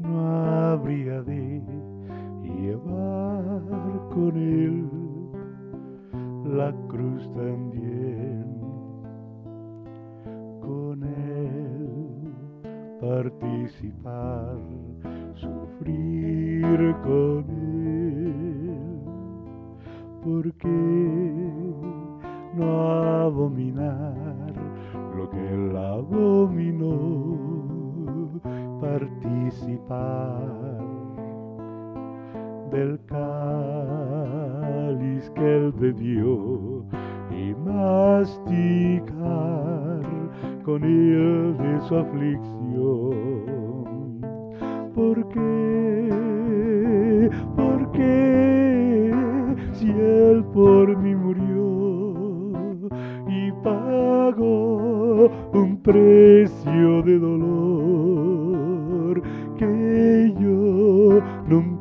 no habría de llevar con él la cruz también, con él participar, sufrir con él, porque no abominar lo que él abominó, participar del cáliz que él bebió y masticar con él de su aflicción. ¿Por yo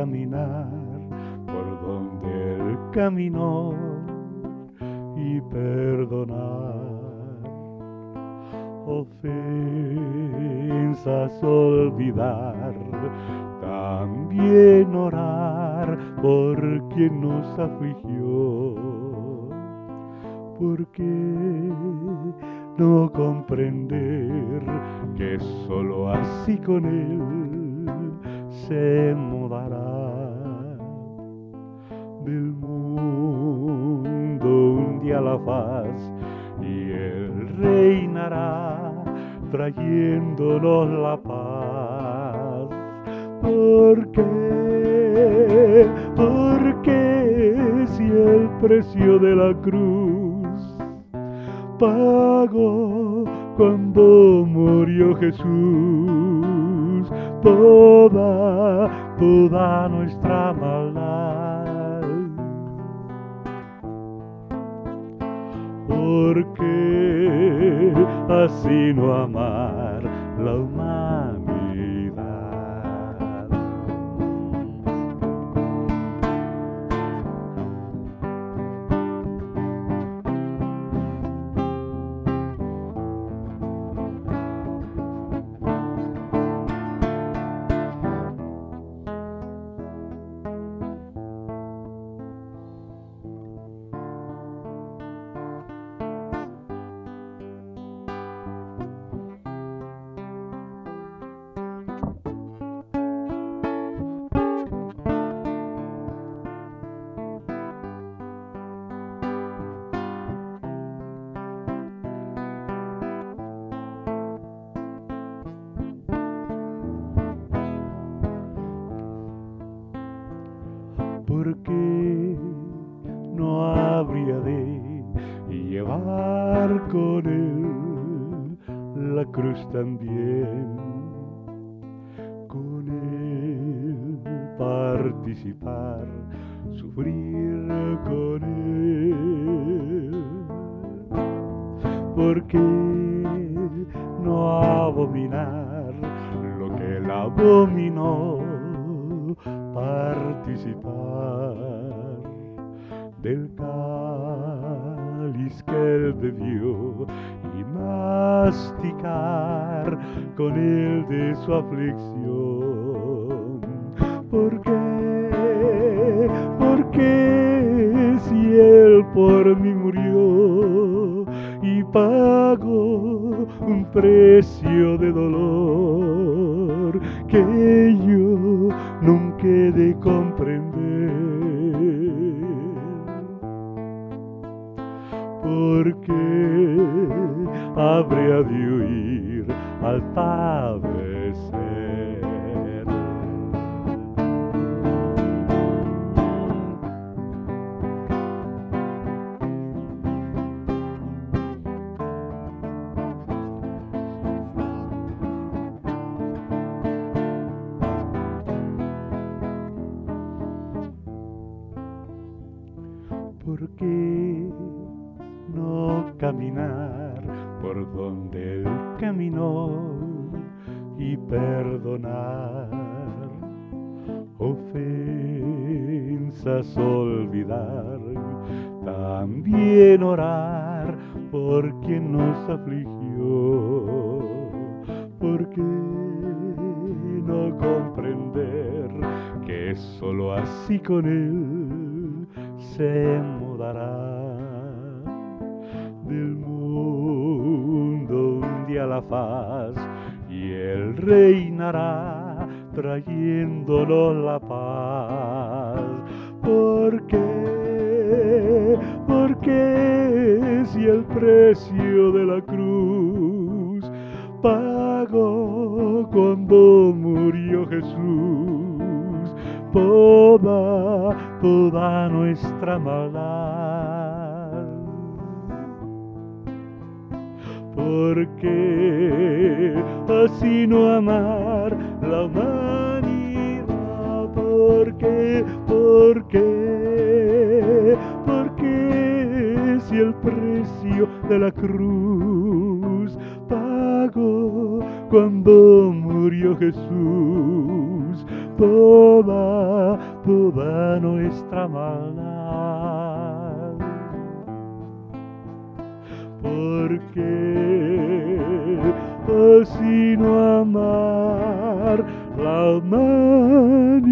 caminar por donde él caminó y perdonar? Ofensas olvidar, también orar por quien nos afligió. ¿Por qué no comprender que solo así con él se mudará del mundo un día la faz y él reinará trayéndonos la paz? ¿Por qué? ¿Por qué si el precio de la cruz pagó cuando murió Jesús toda, toda nuestra maldad. ¿Por qué así no amar la? La cruz también? Con él participar, sufrir con él. ¿Por qué no abominar lo que él abominó? participar del que él bebió y masticar con él de su aflicción. ¿Por qué? ¿Por qué si él por mí murió y pagó un precio de dolor que yo nunca he de comprender? porque habría de huir al padecer. ¿Por qué no caminar por donde él caminó y perdonar ofensas olvidar también orar por quien nos afligió porque no comprender que solo así con él se mudará del mundo un día la faz y él reinará trayéndonos la paz. ¿Por qué? Porque si el precio de la cruz pagó cuando murió Jesús toda, toda nuestra maldad. Porque así no amar la humanidad? ¿Por qué? ¿Por qué? Porque si el precio de la cruz pagó cuando murió Jesús toda, toda nuestra maldad. Porque así no amar la humanidad